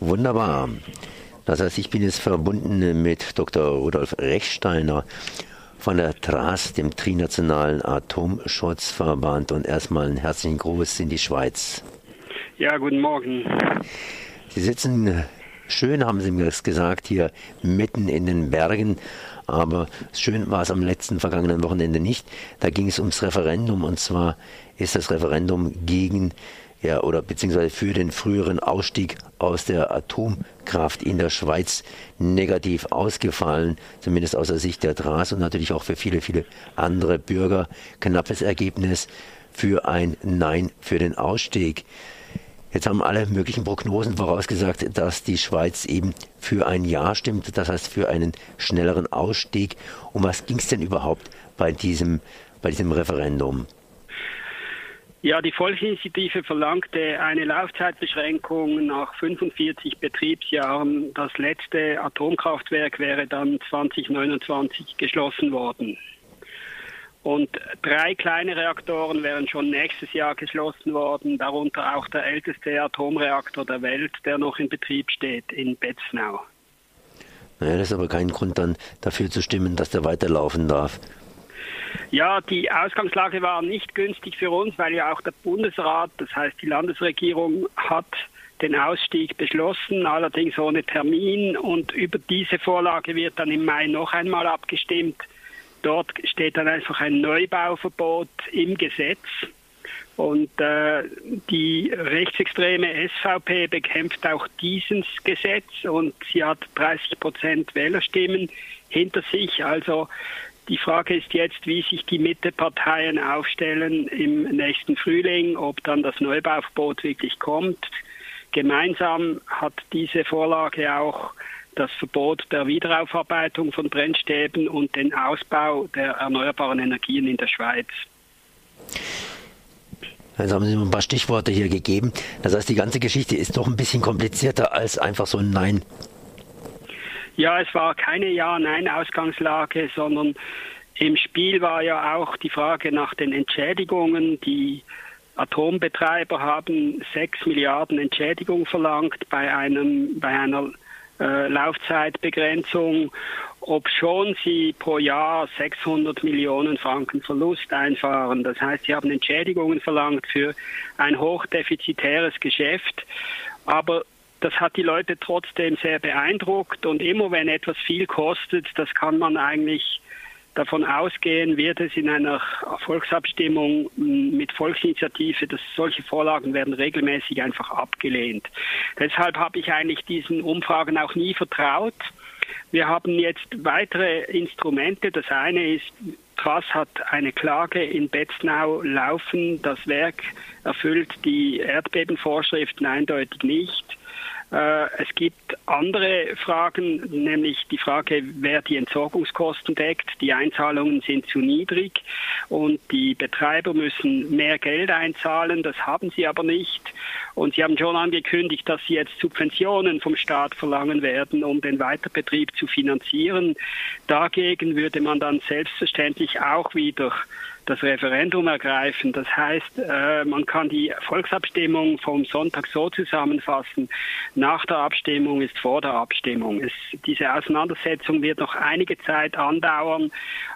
Wunderbar. Das heißt, ich bin jetzt verbunden mit Dr. Rudolf Rechsteiner von der TRAS, dem Trinationalen Atomschutzverband. Und erstmal einen herzlichen Gruß in die Schweiz. Ja, guten Morgen. Sie sitzen schön, haben Sie mir gesagt, hier mitten in den Bergen. Aber schön war es am letzten vergangenen Wochenende nicht. Da ging es ums Referendum und zwar ist das Referendum gegen ja, oder beziehungsweise für den früheren Ausstieg aus der Atomkraft in der Schweiz negativ ausgefallen, zumindest aus der Sicht der TRAS und natürlich auch für viele, viele andere Bürger. Knappes Ergebnis für ein Nein für den Ausstieg. Jetzt haben alle möglichen Prognosen vorausgesagt, dass die Schweiz eben für ein Ja stimmt, das heißt für einen schnelleren Ausstieg. Um was ging es denn überhaupt bei diesem, bei diesem Referendum? Ja, die Volksinitiative verlangte eine Laufzeitbeschränkung nach 45 Betriebsjahren. Das letzte Atomkraftwerk wäre dann 2029 geschlossen worden. Und drei kleine Reaktoren wären schon nächstes Jahr geschlossen worden, darunter auch der älteste Atomreaktor der Welt, der noch in Betrieb steht in Betznau. Naja, das ist aber kein Grund dann dafür zu stimmen, dass der weiterlaufen darf. Ja, die Ausgangslage war nicht günstig für uns, weil ja auch der Bundesrat, das heißt die Landesregierung, hat den Ausstieg beschlossen, allerdings ohne Termin. Und über diese Vorlage wird dann im Mai noch einmal abgestimmt. Dort steht dann einfach ein Neubauverbot im Gesetz. Und äh, die rechtsextreme SVP bekämpft auch dieses Gesetz und sie hat 30 Prozent Wählerstimmen hinter sich. Also die Frage ist jetzt, wie sich die Mitteparteien aufstellen im nächsten Frühling, ob dann das Neubauverbot wirklich kommt. Gemeinsam hat diese Vorlage auch das Verbot der Wiederaufarbeitung von Brennstäben und den Ausbau der erneuerbaren Energien in der Schweiz. Jetzt haben Sie ein paar Stichworte hier gegeben. Das heißt, die ganze Geschichte ist doch ein bisschen komplizierter als einfach so ein Nein. Ja, es war keine Ja-Nein-Ausgangslage, sondern im Spiel war ja auch die Frage nach den Entschädigungen. Die Atombetreiber haben sechs Milliarden Entschädigung verlangt bei einem bei einer äh, Laufzeitbegrenzung, obschon sie pro Jahr 600 Millionen Franken Verlust einfahren. Das heißt, sie haben Entschädigungen verlangt für ein hochdefizitäres Geschäft. Aber das hat die Leute trotzdem sehr beeindruckt und immer wenn etwas viel kostet, das kann man eigentlich davon ausgehen, wird es in einer Volksabstimmung mit Volksinitiative, dass solche Vorlagen werden regelmäßig einfach abgelehnt. Deshalb habe ich eigentlich diesen Umfragen auch nie vertraut. Wir haben jetzt weitere Instrumente. Das eine ist, Trass hat eine Klage in Betznau laufen. Das Werk erfüllt die Erdbebenvorschriften eindeutig nicht. Äh, es gibt andere Fragen, nämlich die Frage, wer die Entsorgungskosten deckt. Die Einzahlungen sind zu niedrig und die Betreiber müssen mehr Geld einzahlen. Das haben sie aber nicht. Und sie haben schon angekündigt, dass sie jetzt Subventionen vom Staat verlangen werden, um den Weiterbetrieb zu finanzieren. Dagegen würde man dann selbstverständlich auch wieder das Referendum ergreifen. Das heißt, äh, man kann die Volksabstimmung vom Sonntag so zusammenfassen. Nach der Abstimmung ist vor der Abstimmung. Es, diese Auseinandersetzung wird noch einige Zeit andauern,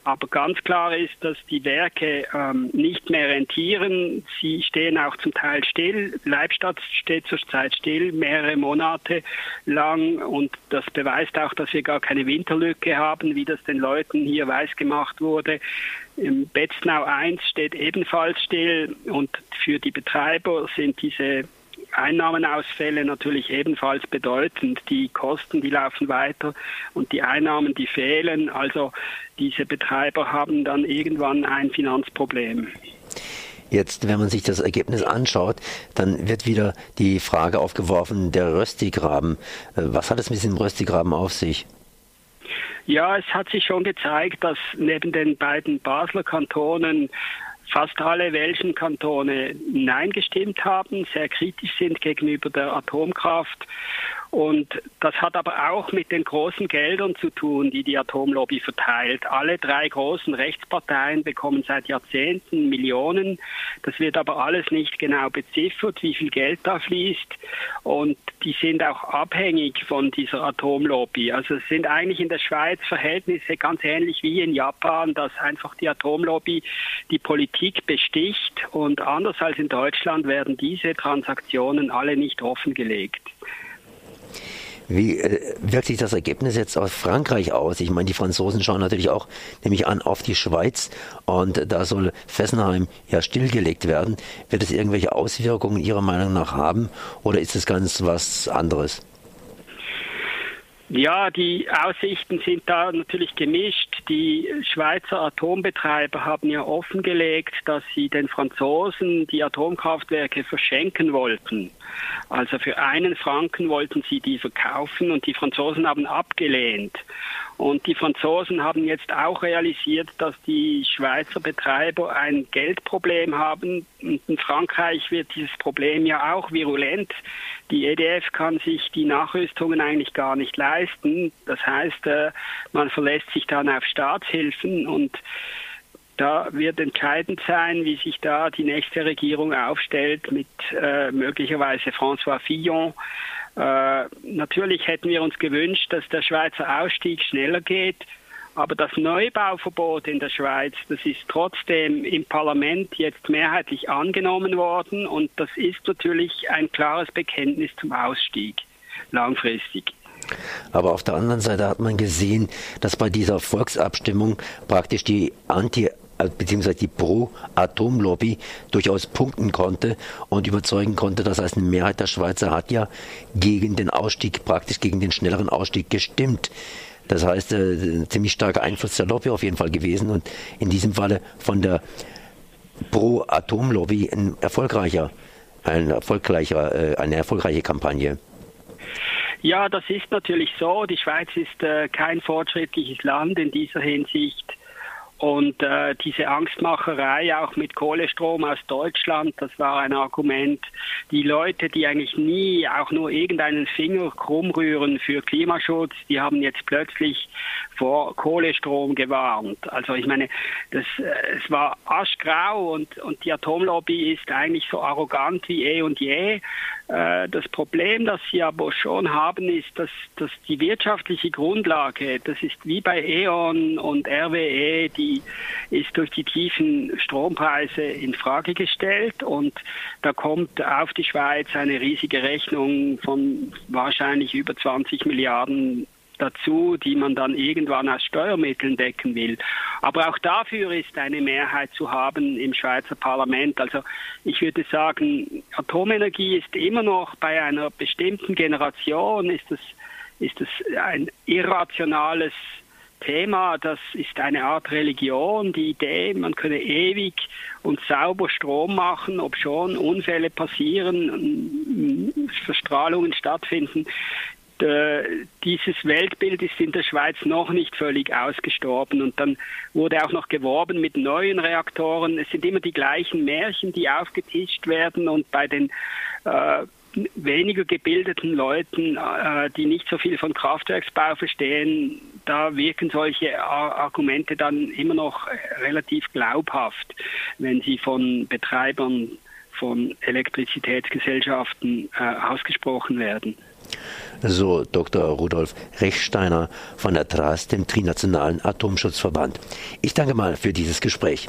aber ganz klar ist, dass die Werke ähm, nicht mehr rentieren. Sie stehen auch zum Teil still. Leibstadt steht zurzeit still, mehrere Monate lang und das beweist auch, dass wir gar keine Winterlücke haben, wie das den Leuten hier weiß gemacht wurde. Betznau 1 steht ebenfalls still und für die Betreiber sind diese Einnahmenausfälle natürlich ebenfalls bedeutend. Die Kosten, die laufen weiter und die Einnahmen, die fehlen. Also diese Betreiber haben dann irgendwann ein Finanzproblem. Jetzt, wenn man sich das Ergebnis anschaut, dann wird wieder die Frage aufgeworfen, der Röstigraben. Äh, was hat es mit diesem Röstigraben auf sich? Ja, es hat sich schon gezeigt, dass neben den beiden Basler Kantonen fast alle welchen Kantone Nein gestimmt haben, sehr kritisch sind gegenüber der Atomkraft. Und das hat aber auch mit den großen Geldern zu tun, die die Atomlobby verteilt. Alle drei großen Rechtsparteien bekommen seit Jahrzehnten Millionen. Das wird aber alles nicht genau beziffert, wie viel Geld da fließt. Und die sind auch abhängig von dieser Atomlobby. Also es sind eigentlich in der Schweiz Verhältnisse ganz ähnlich wie in Japan, dass einfach die Atomlobby die Politik besticht und anders als in Deutschland werden diese Transaktionen alle nicht offengelegt. Wie äh, wirkt sich das Ergebnis jetzt aus Frankreich aus? Ich meine, die Franzosen schauen natürlich auch, nämlich an, auf die Schweiz und da soll Fessenheim ja stillgelegt werden. Wird es irgendwelche Auswirkungen Ihrer Meinung nach haben oder ist es ganz was anderes? Ja, die Aussichten sind da natürlich gemischt. Die Schweizer Atombetreiber haben ja offengelegt, dass sie den Franzosen die Atomkraftwerke verschenken wollten. Also für einen Franken wollten sie die verkaufen und die Franzosen haben abgelehnt. Und die Franzosen haben jetzt auch realisiert, dass die Schweizer Betreiber ein Geldproblem haben. Und in Frankreich wird dieses Problem ja auch virulent. Die EDF kann sich die Nachrüstungen eigentlich gar nicht leisten. Das heißt, äh, man verlässt sich dann auf Staatshilfen und da wird entscheidend sein, wie sich da die nächste Regierung aufstellt mit äh, möglicherweise François Fillon. Äh, natürlich hätten wir uns gewünscht, dass der Schweizer Ausstieg schneller geht. Aber das Neubauverbot in der Schweiz, das ist trotzdem im Parlament jetzt mehrheitlich angenommen worden und das ist natürlich ein klares Bekenntnis zum Ausstieg langfristig. Aber auf der anderen Seite hat man gesehen, dass bei dieser Volksabstimmung praktisch die Anti- beziehungsweise die Pro-Atom-Lobby durchaus punkten konnte und überzeugen konnte. Das heißt, eine Mehrheit der Schweizer hat ja gegen den Ausstieg, praktisch gegen den schnelleren Ausstieg gestimmt. Das heißt, äh, ein ziemlich starker Einfluss der Lobby auf jeden Fall gewesen und in diesem Falle von der Pro-Atom-Lobby ein erfolgreicher, ein erfolgreicher, äh, eine erfolgreiche Kampagne. Ja, das ist natürlich so. Die Schweiz ist äh, kein fortschrittliches Land in dieser Hinsicht. Und äh, diese Angstmacherei auch mit Kohlestrom aus Deutschland, das war ein Argument. Die Leute, die eigentlich nie auch nur irgendeinen Finger krumm rühren für Klimaschutz, die haben jetzt plötzlich vor Kohlestrom gewarnt. Also ich meine, das, äh, es war aschgrau und, und die Atomlobby ist eigentlich so arrogant wie eh und je. Äh, das Problem, das sie aber schon haben, ist, dass, dass die wirtschaftliche Grundlage, das ist wie bei E.ON und RWE, die ist durch die tiefen Strompreise in Frage gestellt und da kommt auf die Schweiz eine riesige Rechnung von wahrscheinlich über 20 Milliarden dazu, die man dann irgendwann aus Steuermitteln decken will. Aber auch dafür ist eine Mehrheit zu haben im Schweizer Parlament. Also ich würde sagen, Atomenergie ist immer noch bei einer bestimmten Generation ist es ist es ein irrationales Thema, das ist eine Art Religion, die Idee, man könne ewig und sauber Strom machen, ob schon Unfälle passieren, Verstrahlungen stattfinden. Äh, dieses Weltbild ist in der Schweiz noch nicht völlig ausgestorben und dann wurde auch noch geworben mit neuen Reaktoren. Es sind immer die gleichen Märchen, die aufgetischt werden und bei den äh, weniger gebildeten Leuten, äh, die nicht so viel von Kraftwerksbau verstehen, da wirken solche Argumente dann immer noch relativ glaubhaft, wenn sie von Betreibern von Elektrizitätsgesellschaften äh, ausgesprochen werden. So Dr. Rudolf Rechsteiner von der TRAS, dem Trinationalen Atomschutzverband. Ich danke mal für dieses Gespräch.